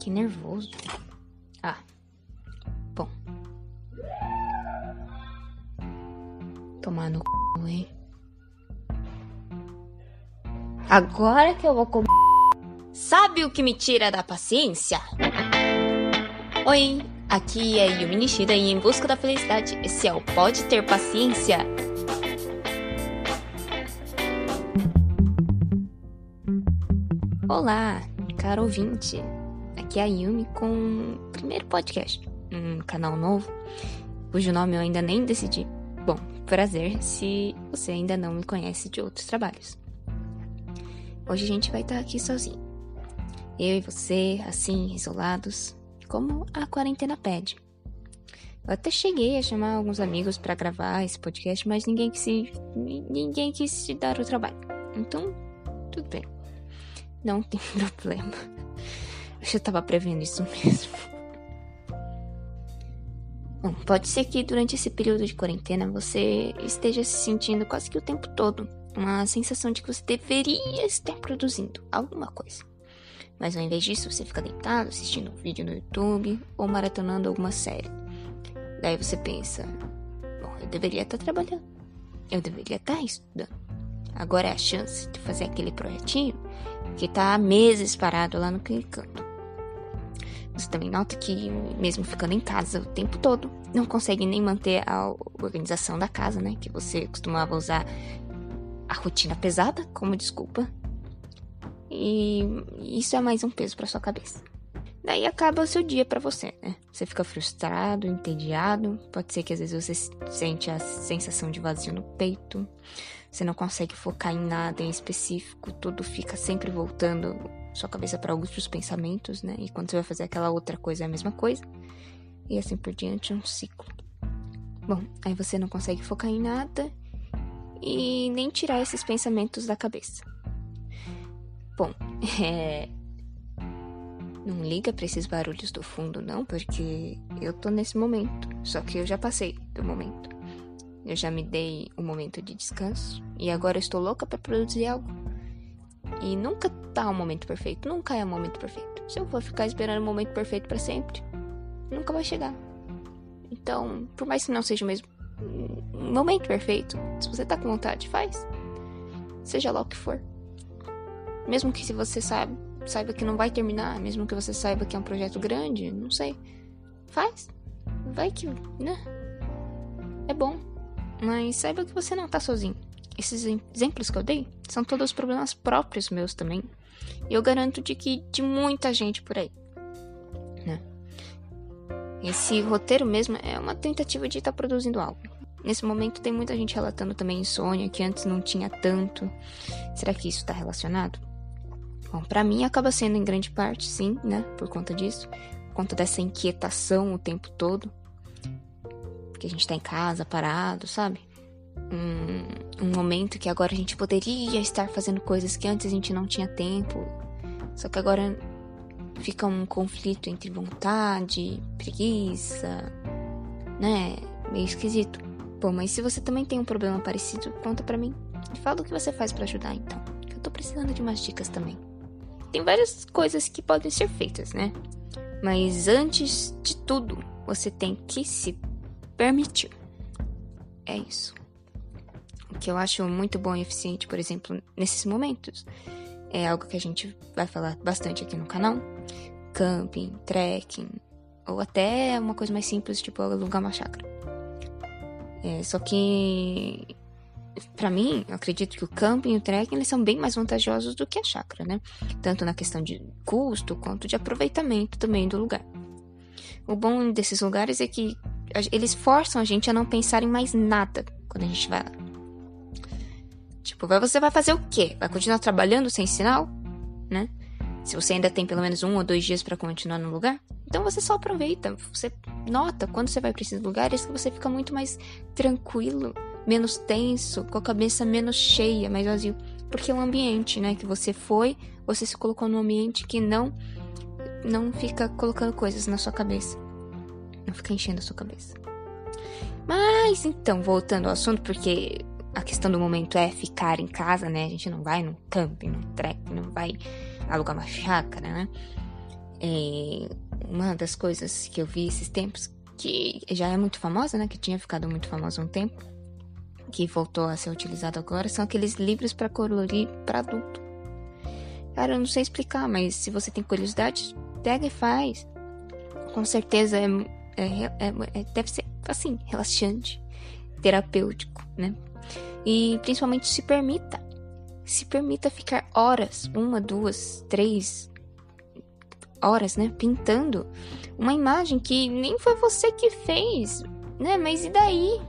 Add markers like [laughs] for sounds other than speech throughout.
Que nervoso. Ah. Bom. Tomar no c, hein? Agora que eu vou comer. Sabe o que me tira da paciência? Oi, aqui é Yumi Nishida e em busca da felicidade, esse é o Pode Ter Paciência. Olá, caro ouvinte. Aqui é a Yumi com o primeiro podcast, um canal novo, cujo nome eu ainda nem decidi. Bom, prazer se você ainda não me conhece de outros trabalhos. Hoje a gente vai estar aqui sozinho. Eu e você, assim, isolados, como a quarentena pede. Eu até cheguei a chamar alguns amigos para gravar esse podcast, mas ninguém quis, ninguém quis se dar o trabalho. Então, tudo bem. Não tem [laughs] problema. Eu já tava prevendo isso mesmo. Bom, pode ser que durante esse período de quarentena você esteja se sentindo quase que o tempo todo uma sensação de que você deveria estar produzindo alguma coisa. Mas ao invés disso, você fica deitado assistindo um vídeo no YouTube ou maratonando alguma série. Daí você pensa: bom, eu deveria estar trabalhando, eu deveria estar estudando. Agora é a chance de fazer aquele projetinho que está há meses parado lá no canto. Você também nota que, mesmo ficando em casa o tempo todo, não consegue nem manter a organização da casa, né? Que você costumava usar a rotina pesada como desculpa. E isso é mais um peso para sua cabeça. Daí acaba o seu dia para você, né? Você fica frustrado, entediado. Pode ser que às vezes você sente a sensação de vazio no peito. Você não consegue focar em nada em específico. Tudo fica sempre voltando sua cabeça para outros pensamentos, né? E quando você vai fazer aquela outra coisa é a mesma coisa. E assim por diante, um ciclo. Bom, aí você não consegue focar em nada e nem tirar esses pensamentos da cabeça. Bom, [laughs] é. Não liga para esses barulhos do fundo, não, porque eu tô nesse momento. Só que eu já passei do momento. Eu já me dei um momento de descanso e agora estou louca para produzir algo. E nunca tá o um momento perfeito, nunca é o um momento perfeito. Se eu for ficar esperando o momento perfeito para sempre, nunca vai chegar. Então, por mais que não seja o mesmo momento perfeito, se você tá com vontade, faz. Seja lá o que for. Mesmo que se você saiba, saiba que não vai terminar, mesmo que você saiba que é um projeto grande, não sei. Faz. Vai que, né? É bom. Mas saiba que você não tá sozinho. Esses exemplos que eu dei são todos problemas próprios meus também. E eu garanto de que de muita gente por aí. Né? Esse roteiro mesmo é uma tentativa de estar tá produzindo algo. Nesse momento tem muita gente relatando também insônia, que antes não tinha tanto. Será que isso está relacionado? Bom, para mim acaba sendo em grande parte, sim, né? Por conta disso. Por conta dessa inquietação o tempo todo. Porque a gente tá em casa, parado, sabe? Um, um momento que agora a gente poderia estar fazendo coisas que antes a gente não tinha tempo. Só que agora fica um conflito entre vontade, preguiça, né? Meio esquisito. Bom, mas se você também tem um problema parecido, conta pra mim. Fala o que você faz para ajudar, então. Eu tô precisando de umas dicas também. Tem várias coisas que podem ser feitas, né? Mas antes de tudo, você tem que se permitir. É isso. O que eu acho muito bom e eficiente, por exemplo, nesses momentos, é algo que a gente vai falar bastante aqui no canal: camping, trekking, ou até uma coisa mais simples, tipo alugar uma chácara. É, só que para mim, eu acredito que o camping e o trekking eles são bem mais vantajosos do que a chácara, né? Tanto na questão de custo quanto de aproveitamento também do lugar. O bom desses lugares é que eles forçam a gente a não pensar em mais nada quando a gente vai lá. Tipo, você vai fazer o quê? Vai continuar trabalhando sem sinal? Né? Se você ainda tem pelo menos um ou dois dias para continuar no lugar, então você só aproveita. Você nota quando você vai para esses lugares que você fica muito mais tranquilo menos tenso, com a cabeça menos cheia, mais vazio. Porque é um ambiente, né, que você foi, você se colocou num ambiente que não não fica colocando coisas na sua cabeça. Não fica enchendo a sua cabeça. Mas então, voltando ao assunto, porque a questão do momento é ficar em casa, né? A gente não vai no camping, no trek, não vai alugar uma chácara, né? É, uma das coisas que eu vi esses tempos, que já é muito famosa, né? Que tinha ficado muito famosa um tempo, que voltou a ser utilizado agora, são aqueles livros para colorir para adulto. Cara, eu não sei explicar, mas se você tem curiosidade, pega e faz. Com certeza é, é, é, é deve ser assim, relaxante, terapêutico, né? E principalmente se permita. Se permita ficar horas, uma, duas, três horas, né? Pintando uma imagem que nem foi você que fez, né? Mas e daí?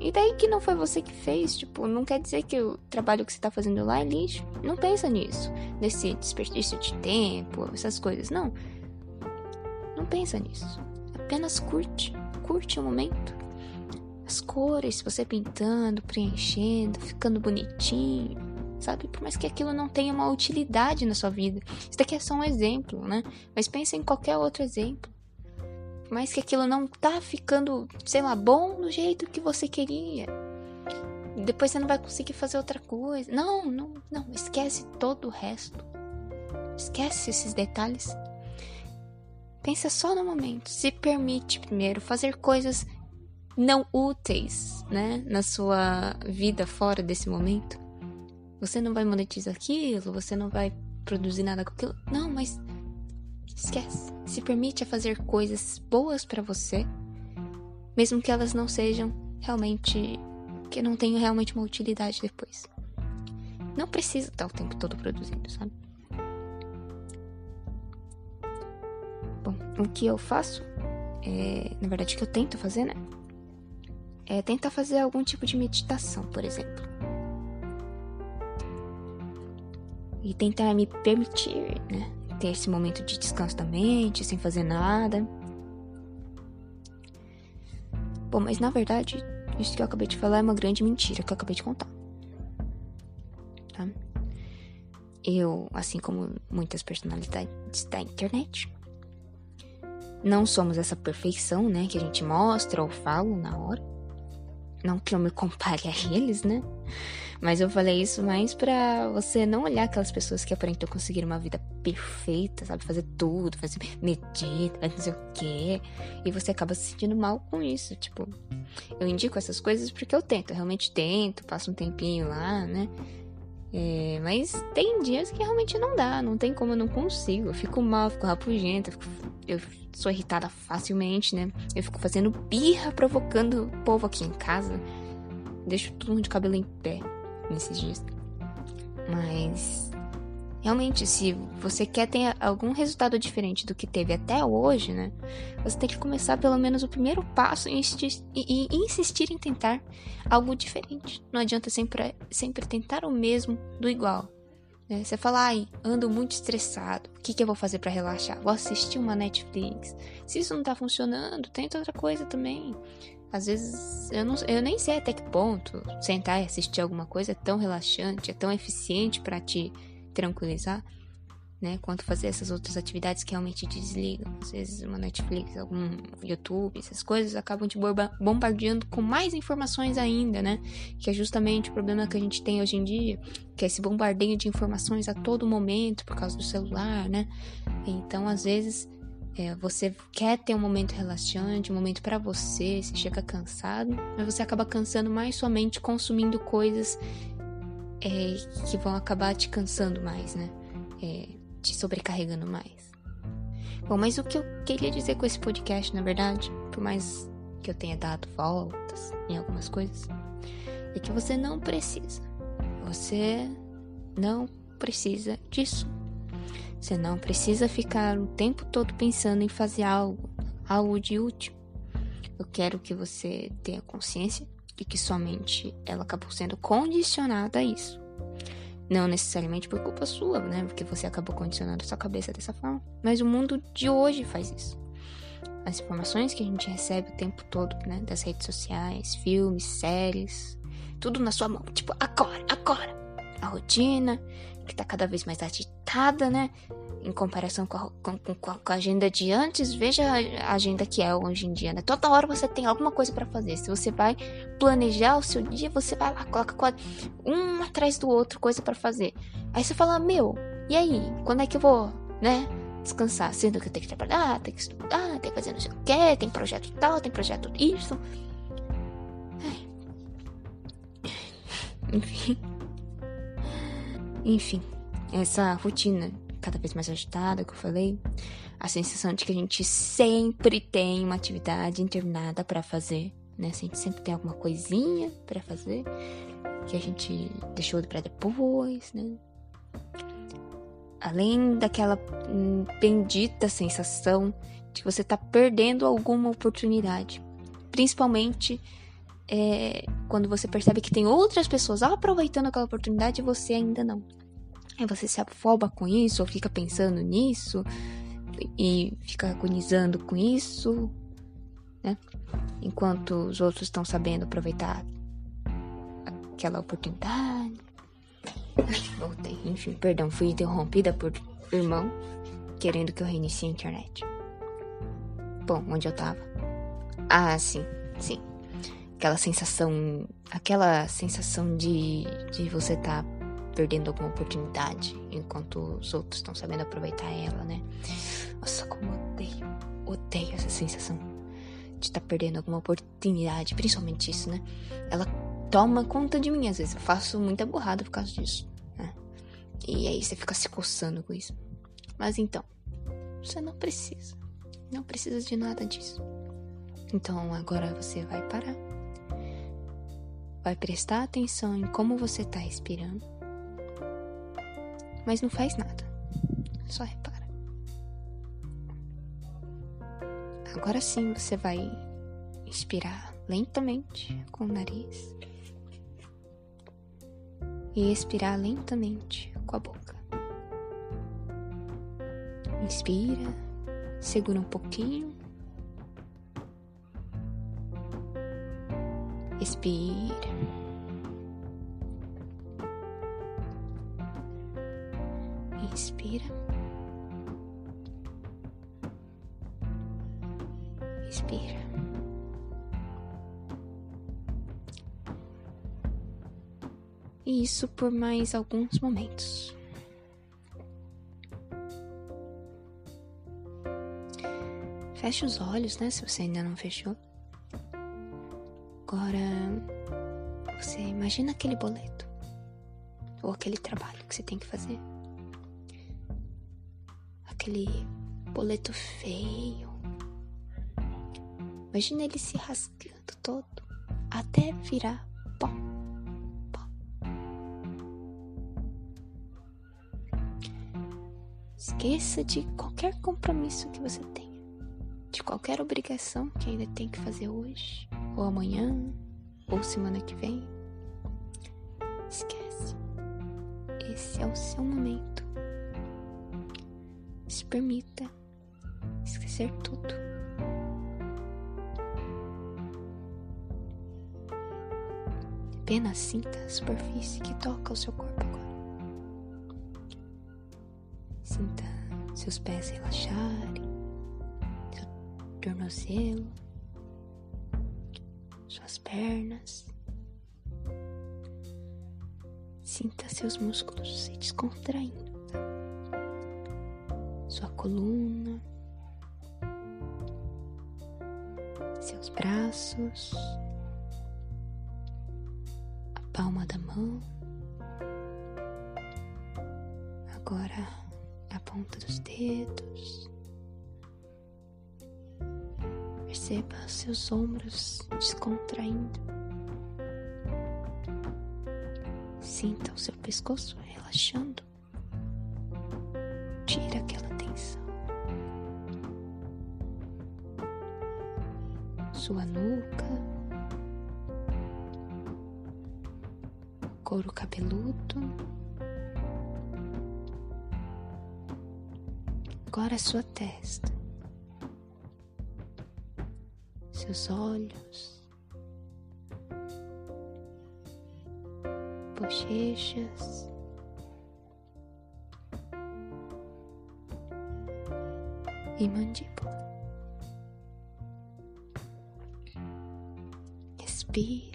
E daí que não foi você que fez? Tipo, não quer dizer que o trabalho que você tá fazendo lá é lixo. Não pensa nisso. Nesse desperdício de tempo, essas coisas. Não. Não pensa nisso. Apenas curte. Curte o momento. As cores, você pintando, preenchendo, ficando bonitinho. Sabe? Por mais que aquilo não tenha uma utilidade na sua vida. Isso daqui é só um exemplo, né? Mas pensa em qualquer outro exemplo mas que aquilo não tá ficando, sei lá, bom do jeito que você queria. Depois você não vai conseguir fazer outra coisa. Não, não, não, esquece todo o resto. Esquece esses detalhes. Pensa só no momento. Se permite primeiro fazer coisas não úteis, né, na sua vida fora desse momento. Você não vai monetizar aquilo, você não vai produzir nada com aquilo. Não, mas Esquece. Se permite a fazer coisas boas para você, mesmo que elas não sejam realmente que não tenham realmente uma utilidade depois. Não precisa estar o tempo todo produzindo, sabe? O que eu faço, é, na verdade, o que eu tento fazer, né? É tentar fazer algum tipo de meditação, por exemplo. E tentar me permitir, né? ter esse momento de descanso da mente, sem fazer nada. Bom, mas na verdade, isso que eu acabei de falar é uma grande mentira que eu acabei de contar. Tá? Eu, assim como muitas personalidades da internet, não somos essa perfeição, né, que a gente mostra ou fala na hora. Não que eu me compare a eles, né? Mas eu falei isso mais pra você não olhar aquelas pessoas que aparentam conseguir uma vida perfeita, sabe? Fazer tudo, fazer fazer não sei o quê. E você acaba se sentindo mal com isso. Tipo, eu indico essas coisas porque eu tento, eu realmente tento, passo um tempinho lá, né? É, mas tem dias que realmente não dá, não tem como, eu não consigo. Eu fico mal, fico rapugenta, eu, fico, eu sou irritada facilmente, né? Eu fico fazendo birra, provocando o povo aqui em casa. Deixo todo mundo de cabelo em pé nesses dias. Mas realmente, se você quer ter algum resultado diferente do que teve até hoje, né? Você tem que começar pelo menos o primeiro passo e insistir, em tentar algo diferente. Não adianta sempre, sempre tentar o mesmo do igual. Né? Você fala, ai, ando muito estressado. O que, que eu vou fazer para relaxar? Vou assistir uma Netflix. Se isso não tá funcionando, tenta outra coisa também. Às vezes eu, não, eu nem sei até que ponto sentar e assistir alguma coisa é tão relaxante, é tão eficiente para te tranquilizar, né? Quanto fazer essas outras atividades que realmente te desligam. Às vezes uma Netflix, algum YouTube, essas coisas acabam te bombardeando com mais informações ainda, né? Que é justamente o problema que a gente tem hoje em dia, que é esse bombardeio de informações a todo momento por causa do celular, né? Então, às vezes é, você quer ter um momento relaxante, um momento para você, você chega cansado, mas você acaba cansando mais somente consumindo coisas é, que vão acabar te cansando mais, né? É, te sobrecarregando mais. Bom, mas o que eu queria dizer com esse podcast, na verdade, por mais que eu tenha dado voltas em algumas coisas, é que você não precisa. Você não precisa disso. Você não precisa ficar o tempo todo pensando em fazer algo, algo de útil. Eu quero que você tenha consciência de que sua mente ela acabou sendo condicionada a isso. Não necessariamente por culpa sua, né? Porque você acabou condicionando sua cabeça dessa forma. Mas o mundo de hoje faz isso. As informações que a gente recebe o tempo todo, né? Das redes sociais, filmes, séries, tudo na sua mão. Tipo, agora, agora. A rotina, que tá cada vez mais agitada, né? Em comparação com a, com, com, a, agenda de antes, veja a agenda que é hoje em dia, né? Toda hora você tem alguma coisa para fazer. Se você vai planejar o seu dia, você vai lá, coloca um atrás do outro coisa para fazer. Aí você fala, meu, E aí, quando é que eu vou, né? Descansar, sendo que eu tenho que trabalhar, tenho que estudar, tenho que fazer não sei o que, tem projeto tal, tem projeto isso. [laughs] Enfim. Enfim, essa rotina cada vez mais agitada que eu falei, a sensação de que a gente sempre tem uma atividade interminada para fazer, né? A gente sempre tem alguma coisinha para fazer que a gente deixou para depois, né? Além daquela bendita sensação de que você tá perdendo alguma oportunidade, principalmente é, quando você percebe que tem outras pessoas aproveitando aquela oportunidade e você ainda não. Aí você se afoba com isso, ou fica pensando nisso, e fica agonizando com isso, né? Enquanto os outros estão sabendo aproveitar aquela oportunidade. Voltei. Enfim, perdão, fui interrompida por irmão querendo que eu reinicie a internet. Bom, onde eu tava? Ah, sim, sim. Aquela sensação. Aquela sensação de, de você tá perdendo alguma oportunidade enquanto os outros estão sabendo aproveitar ela, né? Nossa, como eu odeio, odeio essa sensação de estar tá perdendo alguma oportunidade, principalmente isso, né? Ela toma conta de mim, às vezes eu faço muita burrada por causa disso, né? E aí você fica se coçando com isso. Mas então, você não precisa, não precisa de nada disso. Então agora você vai parar. Vai prestar atenção em como você está respirando mas não faz nada. Só repara. Agora sim você vai inspirar lentamente com o nariz e expirar lentamente com a boca. Inspira, segura um pouquinho. Expira. Inspira. Expira. E isso por mais alguns momentos. Feche os olhos, né? Se você ainda não fechou. Agora, você imagina aquele boleto ou aquele trabalho que você tem que fazer aquele boleto feio. Imagina ele se rasgando todo até virar pó. pó. Esqueça de qualquer compromisso que você tenha, de qualquer obrigação que ainda tem que fazer hoje, ou amanhã, ou semana que vem. Esquece. Esse é o seu momento permita esquecer tudo. Apenas sinta a superfície que toca o seu corpo agora. Sinta seus pés relaxarem, seu tornozelo, suas pernas. Sinta seus músculos se descontraindo sua coluna, seus braços, a palma da mão, agora a ponta dos dedos. Perceba seus ombros descontraindo. Sinta o seu pescoço relaxando. Tira sua nuca, couro cabeludo. Agora a sua testa, seus olhos, bochechas. E mandíbula. be